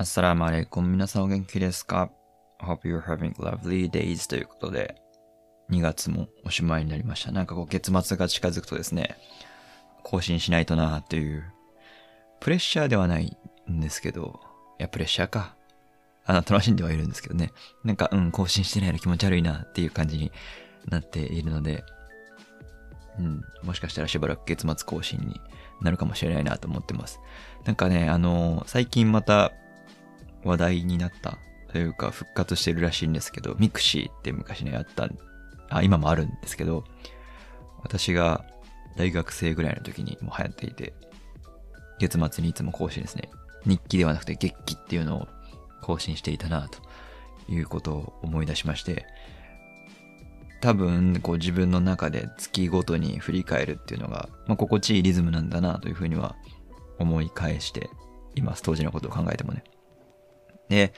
アッサラームアレイコン。皆さんお元気ですか ?Hope you're having lovely days ということで、2月もおしまいになりました。なんかこう月末が近づくとですね、更新しないとなという、プレッシャーではないんですけど、いや、プレッシャーか。あの、楽しんではいるんですけどね。なんか、うん、更新してないの気持ち悪いなっていう感じになっているので、うん、もしかしたらしばらく月末更新になるかもしれないなと思ってます。なんかね、あの最近また話題になったというか復活してるらしいんですけど、 mixi って昔ね、あった、あ、今もあるんですけど、私が大学生ぐらいの時にも流行っていて、月末にいつも更新ですね。日記ではなくて月記っていうのを更新していたなということを思い出しまして、多分、こう自分の中で月ごとに振り返るっていうのが、まあ、心地いいリズムなんだなというふうには思い返しています。当時のことを考えてもね。で、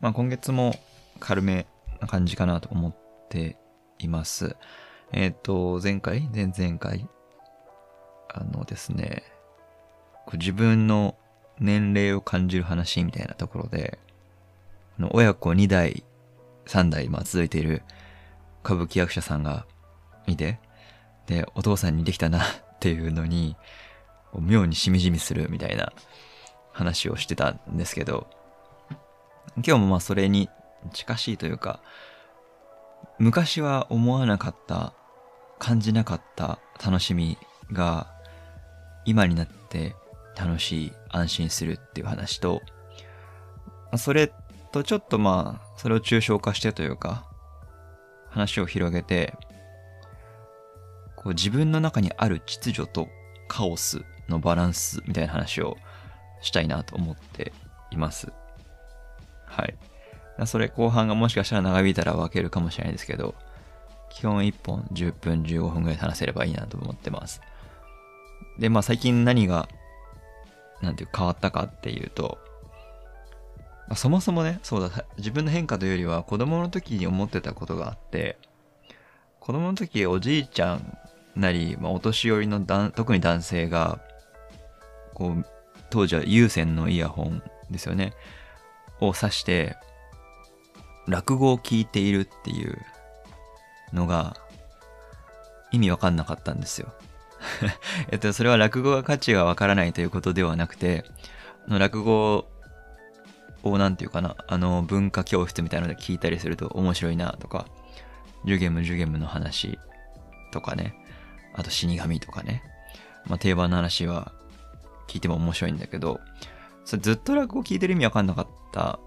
まあ、今月も軽めな感じかなと思っています。えっ、ー、と、前回？前々回？あのですね、自分の年齢を感じる話みたいなところで、親子2代、3代、まあ続いている歌舞伎役者さんがいて、で、お父さんにできたなっていうのに、妙にしみじみするみたいな話をしてたんですけど、今日もまあそれに近しいというか、昔は思わなかった、感じなかった楽しみが、今になって楽しい、安心するっていう話と、それとちょっとまあ、それを抽象化してというか、話を広げて、こう自分の中にある秩序とカオスのバランスみたいな話をしたいなと思っています。はい。それ後半がもしかしたら長引いたら分けるかもしれないですけど、基本1本10分15分ぐらい話せればいいなと思ってます。で、まあ最近何が、なんていう変わったかっていうと、まあ、そもそもね、そうだ、自分の変化というよりは子供の時に思ってたことがあって、子供の時おじいちゃんなり、まあ、お年寄りの特に男性が、こう、当時は有線のイヤホンですよね。を指して、落語を聞いているっていうのが、意味わかんなかったんですよ。えっと、それは落語が価値がわからないということではなくて、の落語をなんていうかな、あの文化教室みたいなので聞いたりすると面白いなとか、ジュゲムジュゲムの話とかね、あと死神とかね、まあ定番の話は聞いても面白いんだけど、それずっと落語を聞いてる意味わかんなかったた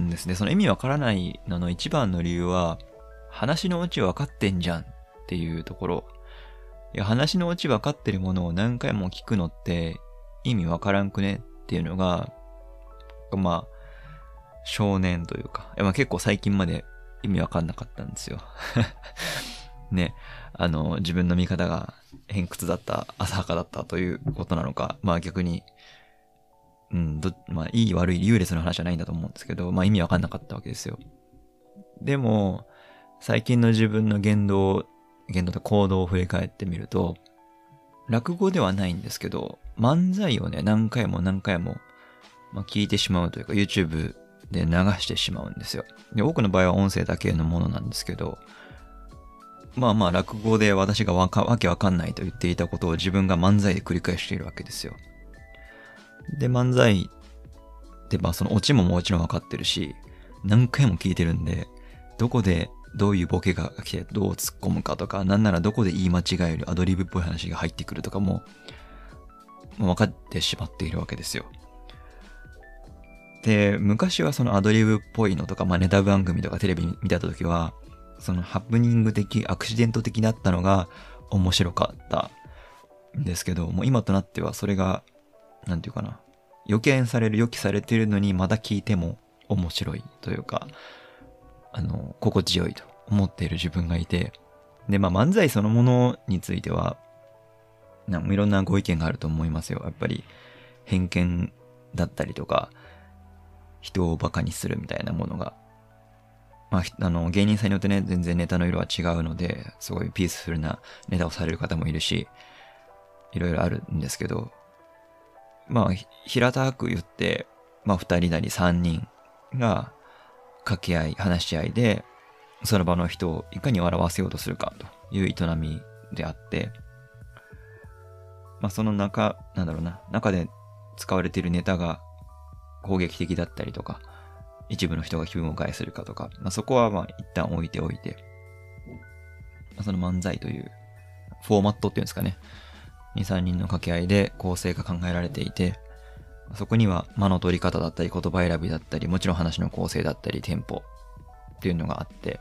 んですね。その意味わからないのの一番の理由は、話のオチ分かってんじゃんっていうところ。いや、話のオチ分かってるものを何回も聞くのって意味わからんくねっていうのが、まあ、少年というか、まあ、結構最近まで意味わかんなかったんですよ。ね、あの、自分の見方が偏屈だった、浅はかだったということなのか、まあ逆に、うん、ど、まあいい悪い優劣の話じゃないんだと思うんですけど、まあ意味わかんなかったわけですよ。でも、最近の自分の言動、言動と行動を振り返ってみると、落語ではないんですけど、漫才をね、何回も何回も、まあ、聞いてしまうというか、YouTube で流してしまうんですよ。で、多くの場合は音声だけのものなんですけど、まあまあ落語で私がわかわけわかんないと言っていたことを自分が漫才で繰り返しているわけですよ。で、漫才ってまあそのオチももちろんわかってるし、何回も聞いてるんで、どこでどういうボケが来てどう突っ込むかとか、なんならどこで言い間違えるアドリブっぽい話が入ってくるとかも、も分かってしまっているわけですよ。で、昔はそのアドリブっぽいのとか、まあネタ番組とかテレビ見た時は、そのハプニング的、アクシデント的だったのが面白かったんですけど、もう今となってはそれが、なんていうかな、予見される、予期されてるのにまだ聞いても面白いというか、あの、心地よいと思っている自分がいて、で、まあ漫才そのものについては、なんいろんなご意見があると思いますよ。やっぱり偏見だったりとか、人をバカにするみたいなものが、まあ、あの、芸人さんによってね、全然ネタの色は違うので、すごいピースフルなネタをされる方もいるし、いろいろあるんですけど、まあ、平たく言って、まあ二人なり三人が掛け合い、話し合いで、その場の人をいかに笑わせようとするかという営みであって、まあその中、なんだろうな、中で使われているネタが攻撃的だったりとか、一部の人が気分を害するかとか、まあそこはまあ一旦置いておいて、まあ、その漫才というフォーマットっていうんですかね、2、3人の掛け合いで構成が考えられていて、そこには間の取り方だったり言葉選びだったり、もちろん話の構成だったり、テンポっていうのがあって、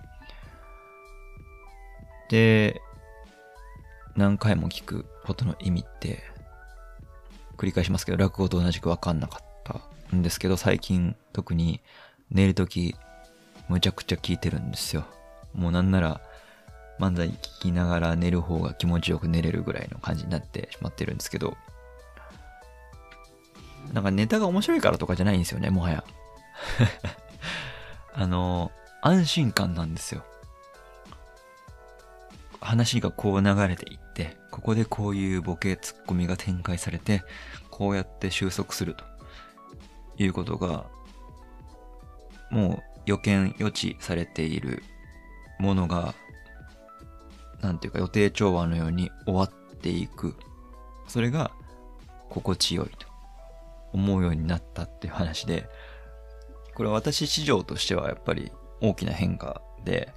で、何回も聞くことの意味って、繰り返しますけど、落語と同じくわかんなかったんですけど、最近特に寝るとき、むちゃくちゃ聞いてるんですよ。もうなんなら、漫才聞きながら寝る方が気持ちよく寝れるぐらいの感じになってしまってるんですけど、なんかネタが面白いからとかじゃないんですよね、もはや。あの、安心感なんですよ。話がこう流れていって、ここでこういうボケ、ツッコミが展開されて、こうやって収束するということが、もう予見予知されているものが、なんていうか予定調和のように終わっていく。それが心地よいと。思うようになったっていう話で、これは私市場としてはやっぱり大きな変化で、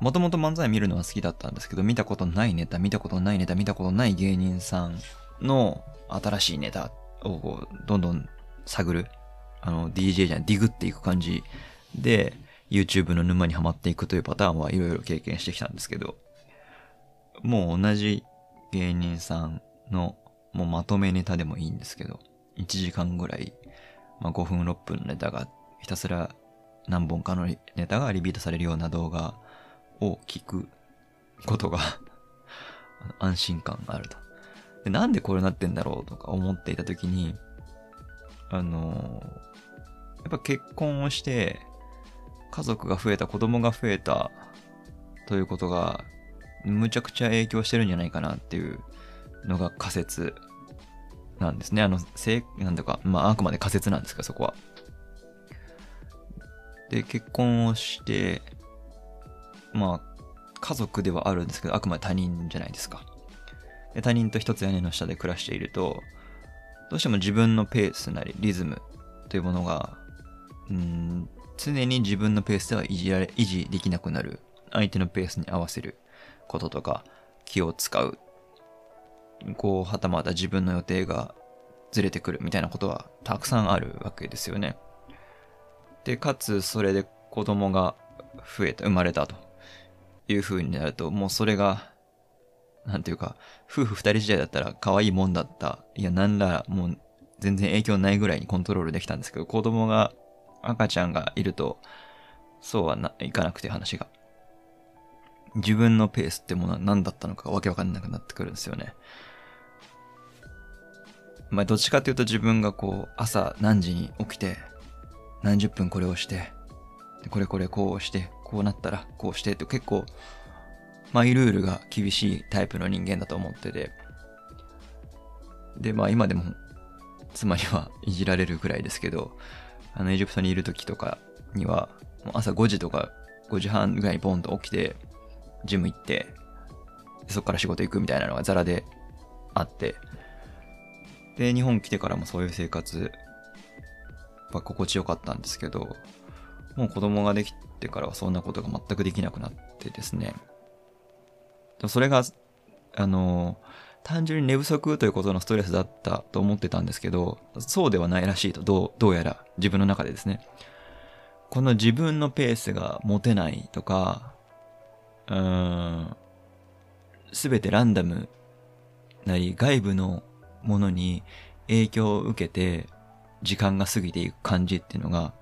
もともと漫才見るのは好きだったんですけど、見たことないネタ、見たことないネタ、見たことない芸人さんの新しいネタをどんどん探る。あの、DJ じゃん、ディグっていく感じで、YouTube の沼にはまっていくというパターンはいろいろ経験してきたんですけど、もう同じ芸人さんのもうまとめネタでもいいんですけど、1時間ぐらい、まあ、5分6分のネタがひたすら何本かのネタがリピートされるような動画を聞くことが 安心感があるとで。なんでこれなってんだろうとか思っていた時に、あのー、やっぱ結婚をして、家族が増えた、子供が増えたということが、むちゃくちゃ影響してるんじゃないかなっていうのが仮説なんですね。あの、せなんだか、まあ、あくまで仮説なんですか、そこは。で、結婚をして、まあ、家族ではあるんですけど、あくまで他人じゃないですか。で他人と一つ屋根の下で暮らしていると、どうしても自分のペースなり、リズムというものが、うん、常に自分のペースでは維持られ、維持できなくなる。相手のペースに合わせることとか、気を使うこう、はたまた自分の予定がずれてくるみたいなことはたくさんあるわけですよね。で、かつそれで子供が増えた、生まれたという風になると、もうそれが、なんていうか、夫婦二人時代だったら可愛いもんだった。いや、なんらもう全然影響ないぐらいにコントロールできたんですけど、子供が、赤ちゃんがいると、そうはないかなくて話が。自分のペースってものは何だったのかわけわかんなくなってくるんですよね。まあ、どっちかっていうと自分がこう、朝何時に起きて、何十分これをして、これこれこうして、こうなったらこうしてって結構、マイルールが厳しいタイプの人間だと思ってて、で、まあ今でも、妻にはいじられるくらいですけど、あのエジプトにいる時とかには、もう朝5時とか5時半ぐらいにポンと起きて、ジム行って、そこから仕事行くみたいなのがザラであって、で、日本来てからもそういう生活は心地よかったんですけど、もう子供ができてからはそんなことが全くできなくなってですね。それが、あの、単純に寝不足ということのストレスだったと思ってたんですけど、そうではないらしいと、どう、どうやら自分の中でですね。この自分のペースが持てないとか、うーん、すべてランダムなり外部のものに影響を受けて時間が過ぎていく感じっていうのが、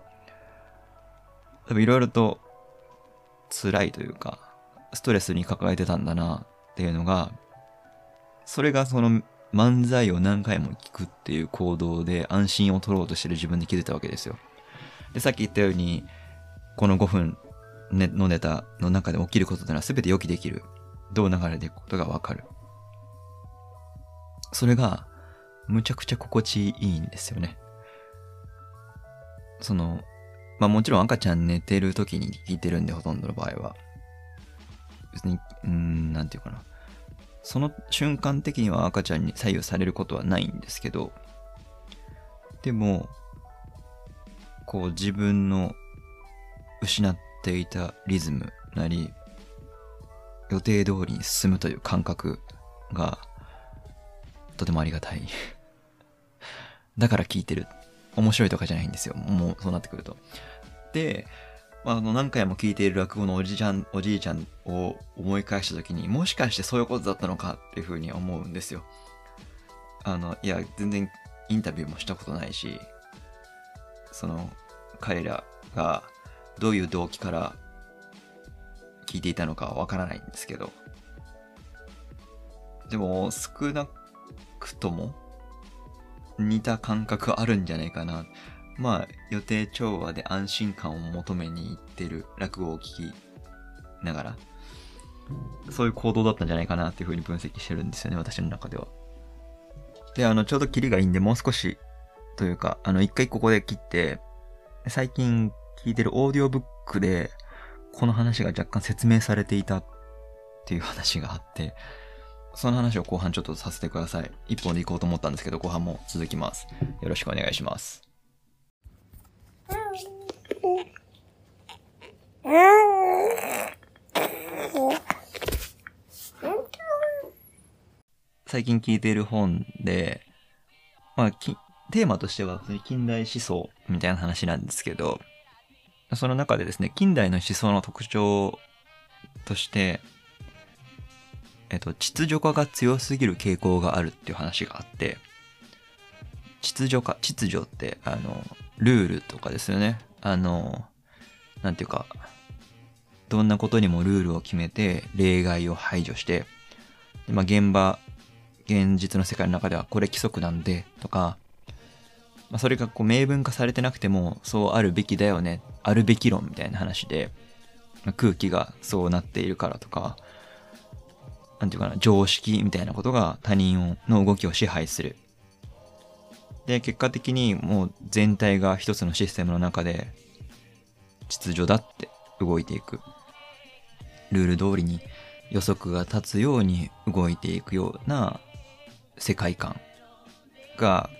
多分いろいろと辛いというか、ストレスに抱えてたんだなっていうのが、それがその漫才を何回も聞くっていう行動で安心を取ろうとしてる自分に気づいたわけですよ。で、さっき言ったように、この5分のネタの中で起きることってのは全て予期できる。どう流れていくことがわかる。それが、むちゃくちゃ心地いいんですよね。その、まあもちろん赤ちゃん寝てる時に聞いてるんで、ほとんどの場合は。別に、うん、なんていうかな。その瞬間的には赤ちゃんに左右されることはないんですけど、でも、こう自分の失っていたリズムなり、予定通りに進むという感覚が、とてもありがたい。だから聞いてる。面白いとかじゃないんですよ。もうそうなってくると。で、まあ、あの何回も聞いている落語のおじいちゃん、おじいちゃんを思い返した時にもしかしてそういうことだったのかっていうふうに思うんですよ。あの、いや、全然インタビューもしたことないし、その、彼らがどういう動機から聞いていたのかはわからないんですけど、でも少なくとも似た感覚あるんじゃないかな。まあ、予定調和で安心感を求めに行ってる落語を聞きながら、そういう行動だったんじゃないかなっていうふうに分析してるんですよね、私の中では。で、あの、ちょうどキリがいいんで、もう少し、というか、あの、一回ここで切って、最近聞いてるオーディオブックで、この話が若干説明されていたっていう話があって、その話を後半ちょっとさせてください。一本で行こうと思ったんですけど、後半も続きます。よろしくお願いします。最近聞いている本で、まあ、テーマとしては近代思想みたいな話なんですけど、その中でですね、近代の思想の特徴として、えっと、秩序化が強すぎる傾向があるっていう話があって、秩序化、秩序って、あの、ルールとかですよね。あの、なんていうか、どんなことにもルールを決めて、例外を排除して、まあ、現場、現実の世界の中ではこれ規則なんで、とか、まあ、それがこう明文化されてなくても、そうあるべきだよね、あるべき論みたいな話で、まあ、空気がそうなっているからとか、なんていうかな、常識みたいなことが他人の動きを支配する。で、結果的にもう全体が一つのシステムの中で秩序だって動いていく。ルール通りに予測が立つように動いていくような世界観が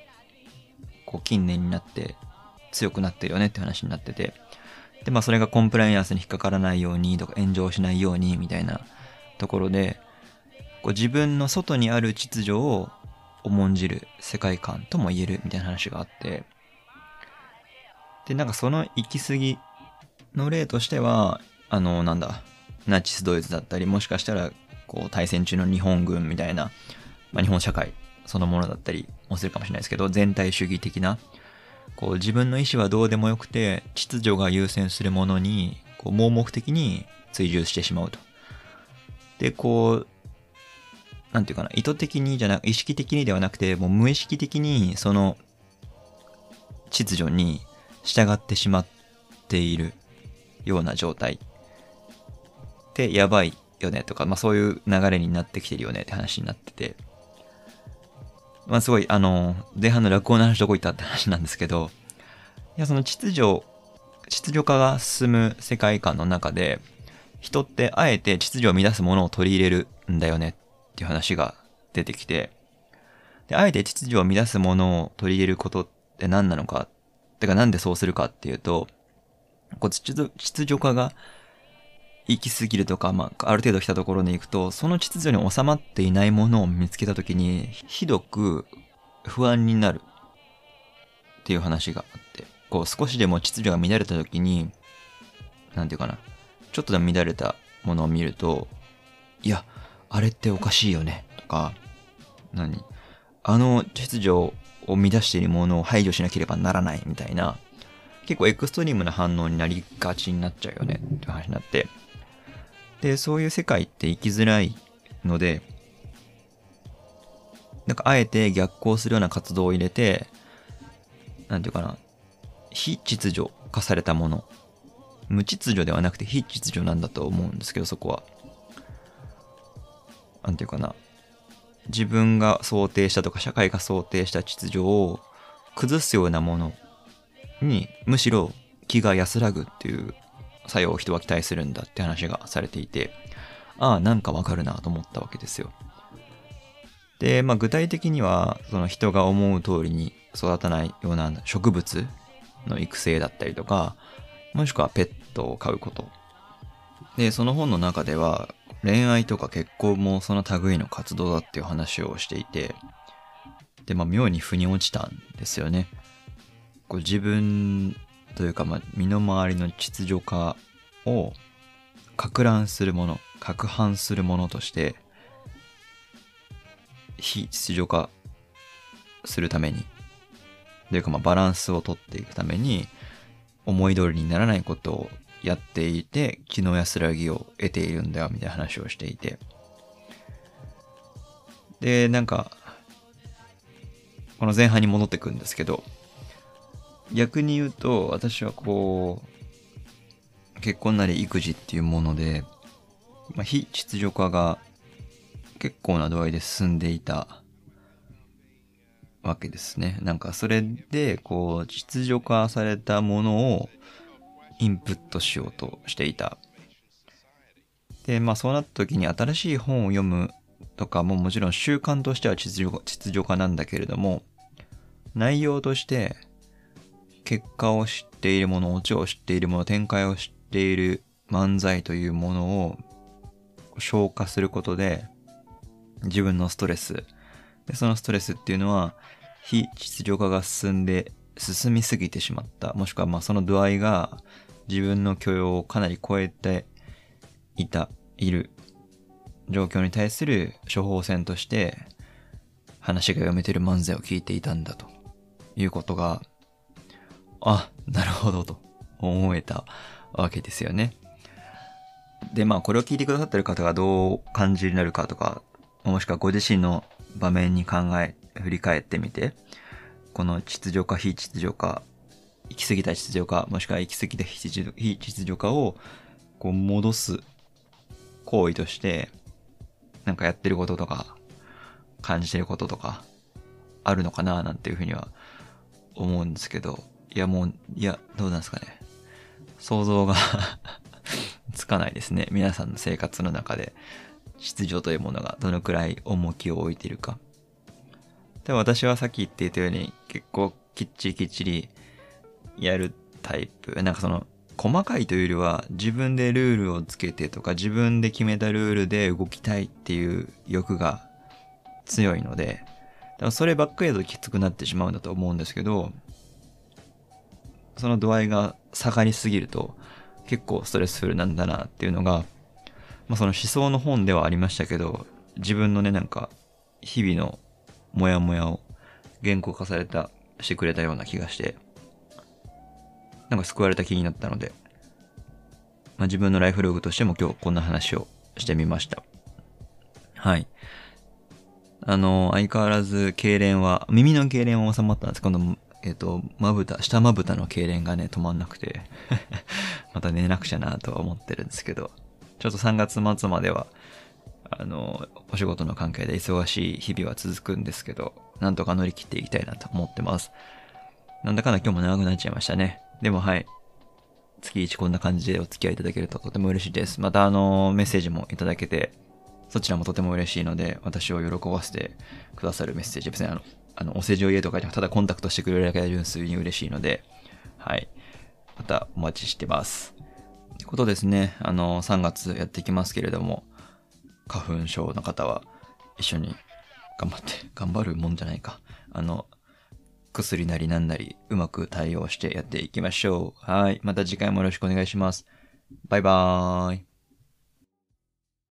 こう近年になって強くなってるよねって話になってて。で、まあそれがコンプライアンスに引っかからないようにとか炎上しないようにみたいなところで、こう自分の外にある秩序を重んじる世界観とも言えるみたいな話があって、で、なんかその行き過ぎの例としては、あの、なんだ、ナチスドイツだったり、もしかしたら、こう、対戦中の日本軍みたいな、まあ、日本社会そのものだったりもするかもしれないですけど、全体主義的な、こう自分の意思はどうでもよくて、秩序が優先するものに、こう盲目的に追従してしまうと。で、こう、なんていうかな、意図的にじゃなく、意識的にではなくて、もう無意識的にその秩序に従ってしまっているような状態。ってやばいよねとか、まあそういう流れになってきてるよねって話になってて、まあすごい、あの、前半の落語の話どこ行ったって話なんですけど、いや、その秩序、秩序化が進む世界観の中で、人ってあえて秩序を乱すものを取り入れるんだよねっていう話が出てきて、で、あえて秩序を乱すものを取り入れることって何なのか、てかなんでそうするかっていうと、こう秩序化が行き過ぎるとか、まあ、ある程度来たところに行くと、その秩序に収まっていないものを見つけたときに、ひどく不安になるっていう話があって、こう少しでも秩序が乱れたときに、なんていうかな、ちょっとでも乱れたものを見ると、いや、あれっておかしいよね、とか、何？あの秩序を乱しているものを排除しなければならないみたいな、結構エクストリームな反応になりがちになっちゃうよねって話になって、で、そういう世界って生きづらいので、なんかあえて逆行するような活動を入れて、なんていうかな、非秩序化されたもの。無秩序ではなくて非秩序なんだと思うんですけど、そこは。なんていうかな。自分が想定したとか社会が想定した秩序を崩すようなものにむしろ気が安らぐっていう作用を人は期待するんだって話がされていて、ああ、なんかわかるなと思ったわけですよ。で、まあ具体的には、その人が思う通りに育たないような植物の育成だったりとか、もしくはペットを飼うこと。で、その本の中では、恋愛とか結婚もその類の活動だっていう話をしていて、で、まあ妙に腑に落ちたんですよね。こう自分というか、まあ、身の回りの秩序化を攪乱するもの、攪拌するものとして、非秩序化するために、というかまあバランスをとっていくために、思い通りにならないことをやっていて、気の安らぎを得ているんだよ、みたいな話をしていて。で、なんか、この前半に戻ってくんですけど、逆に言うと、私はこう、結婚なり育児っていうもので、まあ、非秩序化が結構な度合いで進んでいたわけですね。なんかそれで、こう、秩序化されたものをインプットしようとしていた。で、まあそうなった時に新しい本を読むとかももちろん習慣としては秩序秩序化なんだけれども、内容として結果を知っているもの、オチを知っているもの、展開を知っている漫才というものを消化することで自分のストレス、でそのストレスっていうのは非秩序化が進んで進みすぎてしまった。もしくはまあその度合いが自分の許容をかなり超えていた、いる状況に対する処方箋として話が読めてる漫才を聞いていたんだということが、あ、なるほどと思えたわけですよね。で、まあこれを聞いてくださってる方がどう感じになるかとか、もしくはご自身の場面に考え、振り返ってみて、この秩序化、非秩序化、行き過ぎた秩序化、もしくは行き過ぎた非秩序化を、こう戻す行為として、なんかやってることとか、感じてることとか、あるのかななんていうふうには思うんですけど、いやもう、いや、どうなんですかね。想像が つかないですね。皆さんの生活の中で、秩序というものがどのくらい重きを置いているか。で私はさっき言っていたように結構きっちりきっちりやるタイプ。なんかその細かいというよりは自分でルールをつけてとか自分で決めたルールで動きたいっていう欲が強いので、だからそればっかりだときつくなってしまうんだと思うんですけど、その度合いが下がりすぎると結構ストレスフルなんだなっていうのが、まあその思想の本ではありましたけど、自分のねなんか日々のモヤモヤを言語化された、してくれたような気がして、なんか救われた気になったので、まあ、自分のライフログとしても今日こんな話をしてみました。はい。あの、相変わらず、痙攣は、耳の痙攣は収まったんです。今度、えっ、と、まぶた、下まぶたの痙攣がね、止まんなくて また寝なくちゃなとは思ってるんですけど、ちょっと3月末までは、あの、お仕事の関係で忙しい日々は続くんですけど、なんとか乗り切っていきたいなと思ってます。なんだかんだ今日も長くなっちゃいましたね。でもはい。月1こんな感じでお付き合いいただけるととても嬉しいです。またあの、メッセージもいただけて、そちらもとても嬉しいので、私を喜ばせてくださるメッセージ、別にあの、あの、お世辞を言えとかじゃただコンタクトしてくれるだけで純粋に嬉しいので、はい。またお待ちしてます。ということですね。あの、3月やっていきますけれども、花粉症の方は一緒に頑張って、頑張るもんじゃないか。あの、薬なりなんなりうまく対応してやっていきましょう。はい。また次回もよろしくお願いします。バイバーイ。